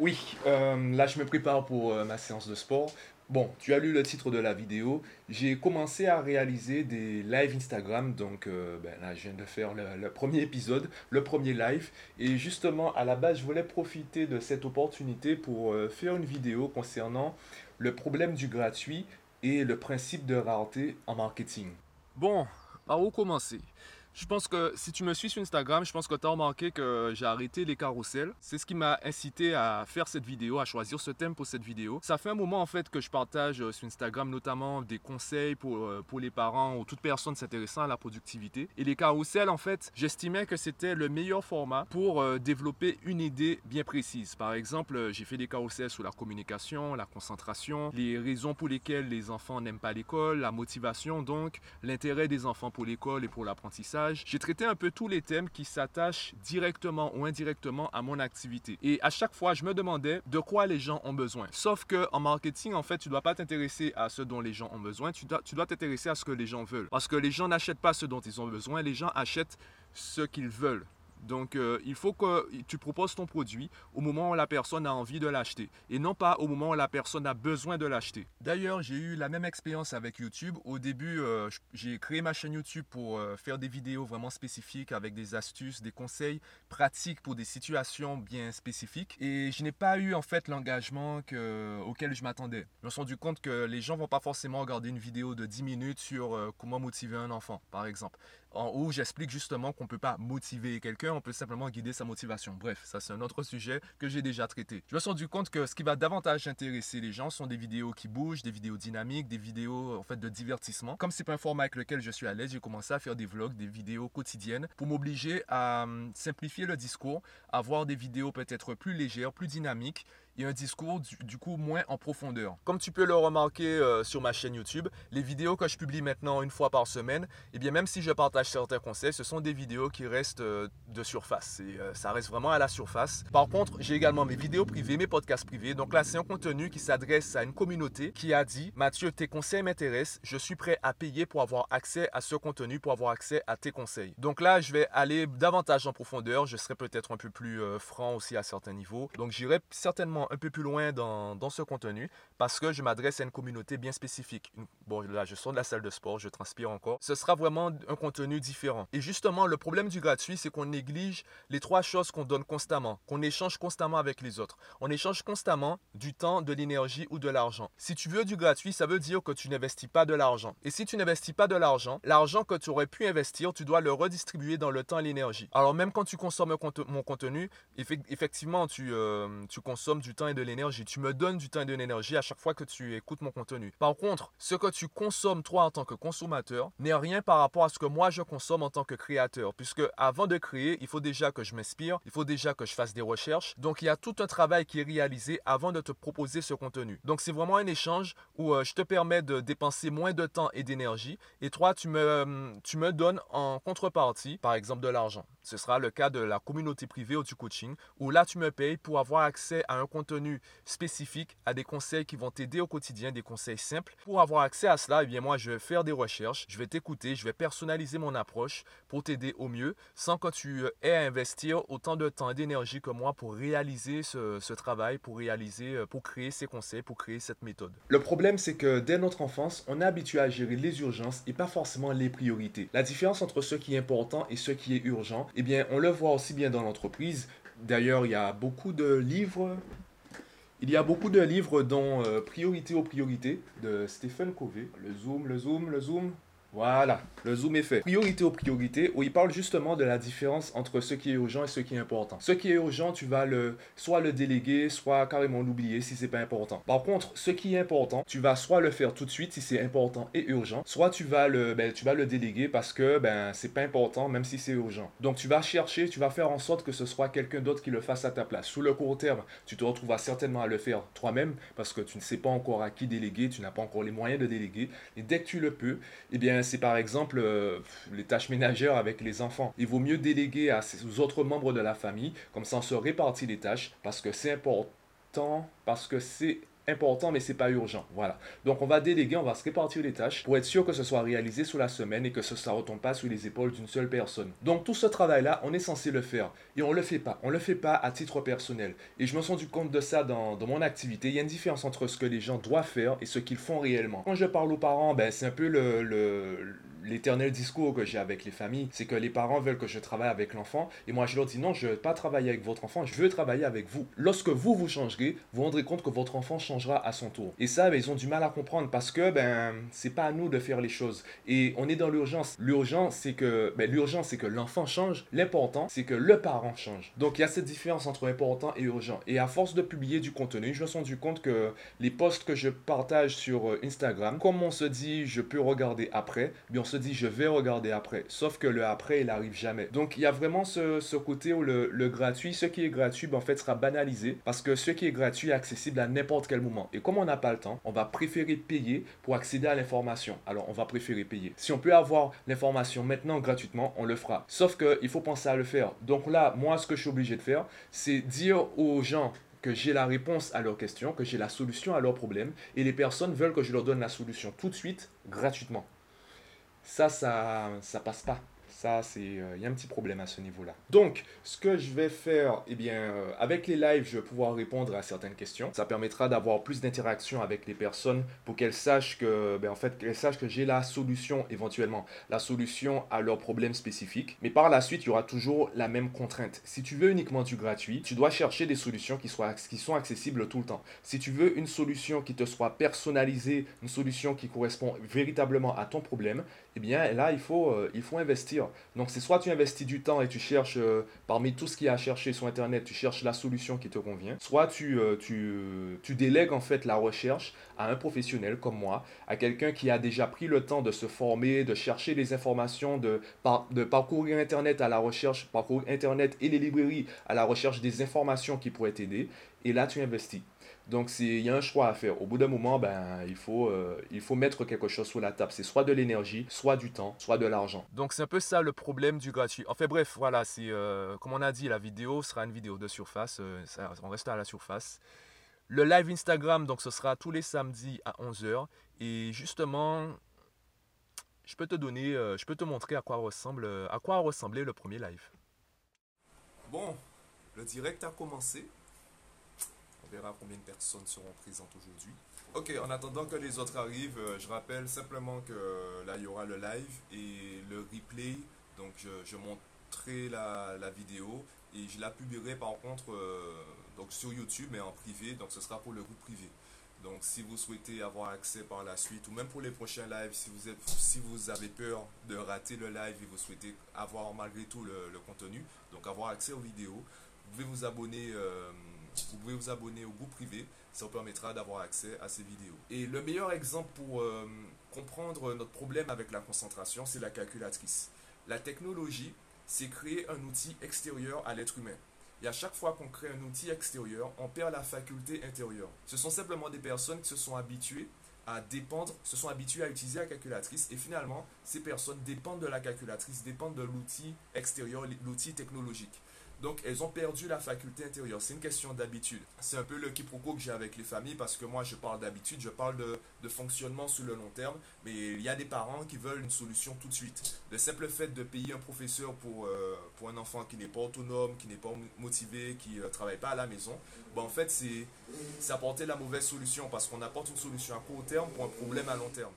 Oui, euh, là je me prépare pour euh, ma séance de sport. Bon, tu as lu le titre de la vidéo. J'ai commencé à réaliser des lives Instagram. Donc euh, ben là, je viens de faire le, premier épisode, le premier live. Et justement, à la base, je voulais profiter de cette opportunité pour faire une vidéo concernant le problème du gratuit et le principe de rareté en marketing. Bon, par où commencer? Je pense que si tu me suis sur Instagram, je pense que tu as remarqué que j'ai arrêté les carousels. C'est ce qui m'a incité à faire cette vidéo, à choisir ce thème pour cette vidéo. Ça fait un moment en fait que je partage euh, sur Instagram notamment des conseils pour, euh, pour les parents ou toute personne s'intéressant à la productivité. Et les carousels en fait, j'estimais que c'était le meilleur format pour euh, développer une idée bien précise. Par exemple, j'ai fait des carousels sur la communication, la concentration, les raisons pour lesquelles les enfants n'aiment pas l'école, la motivation donc, l'intérêt des enfants pour l'école et pour l'apprentissage j'ai traité un peu tous les thèmes qui s'attachent directement ou indirectement à mon activité. Et à chaque fois, je me demandais de quoi les gens ont besoin. Sauf que en marketing, en fait, tu dois pas t'intéresser à ce dont les gens ont besoin, tu dois, tu dois t'intéresser à ce que les gens veulent. Parce que les gens n'achètent pas ce dont ils ont besoin, les gens achètent ce qu'ils veulent. Donc, euh, il faut que tu proposes ton produit au moment où la personne a envie de l'acheter et non pas au moment où la personne a besoin de l'acheter. D'ailleurs, j'ai eu la même expérience avec YouTube. Au début, euh, j'ai créé ma chaîne YouTube pour euh, faire des vidéos vraiment spécifiques avec des astuces, des conseils pratiques pour des situations bien spécifiques. Et je n'ai pas eu en fait l'engagement auquel je m'attendais. Je me suis rendu compte que les gens vont pas forcément regarder une vidéo de 10 minutes sur comment motiver un enfant, par exemple en haut, j'explique justement qu'on ne peut pas motiver quelqu'un, on peut simplement guider sa motivation. Bref, ça c'est un autre sujet que j'ai déjà traité. Je me suis rendu compte que ce qui va davantage intéresser les gens sont des vidéos qui bougent, des vidéos dynamiques, des vidéos en fait de divertissement. Comme c'est pas un format avec lequel je suis à l'aise, j'ai commencé à faire des vlogs, des vidéos quotidiennes pour m'obliger à hum, simplifier le discours, avoir des vidéos peut-être plus légères, plus dynamiques et un discours du, coup moins en profondeur. Comme tu peux le remarquer euh, sur ma chaîne YouTube, les vidéos que je publie maintenant une fois par semaine, et eh bien même si je partage certains conseils, ce sont des vidéos qui restent euh, de surface. Et, euh, ça reste vraiment à la surface. Par contre, j'ai également mes vidéos privées, mes podcasts privés. Donc là, c'est un contenu qui s'adresse à une communauté qui a dit Mathieu, tes conseils m'intéressent, je suis prêt à payer pour avoir accès à ce contenu, pour avoir accès à tes conseils. Donc là, je vais aller davantage en profondeur. Je serai peut-être un peu plus franc aussi à certains niveaux. Donc j'irai certainement un peu plus loin dans, dans ce contenu parce que je m'adresse à une communauté bien spécifique. Bon, là, je sors de la salle de sport, je transpire encore. Ce sera vraiment un contenu différent. Et justement, le problème du gratuit, c'est qu'on néglige les trois choses qu'on donne constamment, qu'on échange constamment avec les autres. On échange constamment du temps, de l'énergie ou de l'argent. Si tu veux du gratuit, ça veut dire que tu n'investis pas de l'argent. Et si tu n'investis pas de l'argent, l'argent que tu aurais pu investir, tu dois le redistribuer dans le temps et l'énergie. Alors même quand tu consommes mon contenu, effectivement, tu, euh, tu consommes du temps et de l'énergie. Tu me donnes du temps et de l'énergie à chaque fois que tu écoutes mon contenu. Par contre, ce que tu consommes toi en tant que consommateur n'est rien par rapport à ce que moi je consomme en tant que créateur. Puisque avant de créer, il faut déjà que je m'inspire, il faut déjà que je fasse des recherches. Donc il y a tout un travail qui est réalisé avant de te proposer ce contenu. Donc c'est vraiment un échange où euh, je te permets de dépenser moins de temps et d'énergie. Et toi, tu me, euh, tu me donnes en contrepartie, par exemple, de l'argent. Ce sera le cas de la communauté privée ou du coaching, où là, tu me payes pour avoir accès à un contenu spécifique, à des conseils qui vont t'aider au quotidien, des conseils simples. Pour avoir accès à cela, eh bien, moi, je vais faire des recherches, je vais t'écouter, je vais personnaliser mon approche pour t'aider au mieux, sans que tu aies à investir autant de temps et d'énergie que moi pour réaliser ce, ce travail, pour réaliser, euh, pour créer ces conseils, pour créer cette méthode. Le problème, c'est que dès notre enfance, on est habitué à gérer les urgences et pas forcément les priorités. La différence entre ce qui est important et ce qui est urgent, eh bien, on le voit aussi bien dans l'entreprise. D'ailleurs, il y a beaucoup de livres. Il y a beaucoup de livres dont euh, Priorité aux priorités de Stephen Covey. Le zoom, le zoom, le zoom. Voilà, le zoom est fait. Priorité aux priorités, où il parle justement de la différence entre ce qui est urgent et ce qui est important. Ce qui est urgent, tu vas le soit le déléguer, soit carrément l'oublier si c'est pas important. Par contre, ce qui est important, tu vas soit le faire tout de suite si c'est important et urgent, soit tu vas le ben, tu vas le déléguer parce que ben c'est pas important même si c'est urgent. Donc tu vas chercher, tu vas faire en sorte que ce soit quelqu'un d'autre qui le fasse à ta place. Sous le court terme, tu te retrouveras certainement à le faire toi-même parce que tu ne sais pas encore à qui déléguer, tu n'as pas encore les moyens de déléguer et dès que tu le peux, eh bien c'est par exemple euh, les tâches ménagères avec les enfants. Il vaut mieux déléguer à ces autres membres de la famille, comme ça on se répartit les tâches, parce que c'est important, parce que c'est important, mais c'est pas urgent. Voilà. Donc on va déléguer, on va se répartir les tâches pour être sûr que ce soit réalisé sous la semaine et que ce ne retombe pas sur les épaules d'une seule personne. Donc tout ce travail-là, on est censé le faire et on le fait pas. On le fait pas à titre personnel. Et je me suis rendu compte de ça dans, mon activité. Il y a une différence entre ce que les gens doivent faire et ce qu'ils font réellement. Quand je parle aux parents, ben, c'est un peu le l'éternel discours que j'ai avec les familles, c'est que les parents veulent que je travaille avec l'enfant. Et moi, je leur dis non, je ne veux pas travailler avec votre enfant, je veux travailler avec vous. Lorsque vous vous changerez, vous vous rendrez compte que votre enfant changera à son tour. Et ça, ben, ils ont du mal à comprendre parce que ben, c'est pas à nous de faire les choses. Et on est dans l'urgence. L'urgence, c'est que ben, l'urgence, c'est que l'enfant change. L'important, c'est que le parent change. Donc, il y a cette différence entre important et urgent. Et à force de publier du contenu, je me suis rendu compte que les posts que je partage sur euh, Instagram, comme on se dit, je peux regarder après, se dit je vais regarder après. Sauf que le après, il arrive jamais. Donc il y a vraiment ce, ce côté où le, le, gratuit, ce qui est gratuit, ben, en fait, sera banalisé parce que ce qui est gratuit est accessible à n'importe quel moment. Et comme on n'a pas le temps, on va préférer payer pour accéder à l'information. Alors on va préférer payer. Si on peut avoir l'information maintenant gratuitement, on le fera. Sauf qu'il faut penser à le faire. Donc là, moi, ce que je suis obligé de faire, c'est dire aux gens que j'ai la réponse à leurs questions, que j'ai la solution à leurs problèmes, et les personnes veulent que je leur donne la solution tout de suite, gratuitement. Ça, ça, ça passe pas. Ça, c'est, il euh, y a un petit problème à ce niveau-là. Donc, ce que je vais faire, eh bien, euh, avec les lives, je vais pouvoir répondre à certaines questions. Ça permettra d'avoir plus d'interaction avec les personnes pour qu'elles sachent que, ben, en fait, qu'elles sachent que j'ai la solution éventuellement, la solution à leurs problèmes spécifiques. Mais par la suite, il y aura toujours la même contrainte. Si tu veux uniquement du gratuit, tu dois chercher des solutions qui, soient, qui sont accessibles tout le temps. Si tu veux une solution qui te soit personnalisée, une solution qui correspond véritablement à ton problème, eh bien là, il faut, euh, il faut investir. Donc c'est soit tu investis du temps et tu cherches, euh, parmi tout ce qu'il y a à chercher sur Internet, tu cherches la solution qui te convient, soit tu, euh, tu, tu, délègues en fait la recherche à un professionnel comme moi, à quelqu'un qui a déjà pris le temps de se former, de chercher des informations, de, de parcourir Internet à la recherche, parcourir Internet et les librairies à la recherche des informations qui pourraient t'aider, et là tu investis. Donc, il y a un choix à faire. Au bout d'un moment, ben, il, faut, euh, il faut mettre quelque chose sur la table. C'est soit de l'énergie, soit du temps, soit de l'argent. Donc, c'est un peu ça le problème du gratuit. Enfin bref, voilà, c'est euh, comme on a dit, la vidéo sera une vidéo de surface. Euh, on reste à la surface. Le live Instagram, donc ce sera tous les samedis à 11h. Et justement, je peux te donner, je peux te montrer à quoi ressemble, à quoi ressemblait le premier live. Bon, le direct a commencé verra combien de personnes seront présentes aujourd'hui. Ok, en attendant que les autres arrivent, euh, je rappelle simplement que euh, là, il y aura le live et le replay. Donc, je, montrerai la, vidéo et je la publierai par contre euh, donc sur YouTube, mais en privé. Donc, ce sera pour le groupe privé. Donc, si vous souhaitez avoir accès par la suite, ou même pour les prochains lives, si vous, êtes, si vous avez peur de rater le live et vous souhaitez avoir malgré tout le, contenu, donc avoir accès aux vidéos, vous pouvez vous abonner vous pouvez vous abonner au groupe privé, ça vous permettra d'avoir accès à ces vidéos. Et le meilleur exemple pour euh, comprendre notre problème avec la concentration, c'est la calculatrice. La technologie, c'est créer un outil extérieur à l'être humain. Et à chaque fois qu'on crée un outil extérieur, on perd la faculté intérieure. Ce sont simplement des personnes qui se sont habituées à dépendre, se sont habituées à utiliser la calculatrice et finalement, ces personnes dépendent de la calculatrice, dépendent de l'outil extérieur, l'outil technologique. Donc, elles ont perdu la faculté intérieure. C'est une question d'habitude. C'est un peu le quiproquo que j'ai avec les familles parce que moi, je parle d'habitude, je parle de, fonctionnement sur le long terme. Mais il y a des parents qui veulent une solution tout de suite. Le simple fait de payer un professeur pour, euh, un enfant qui n'est pas autonome, qui n'est pas motivé, qui ne euh, travaille pas à la maison, bon, en fait, c'est apporter la mauvaise solution parce qu'on apporte une solution à court terme pour un problème à long terme.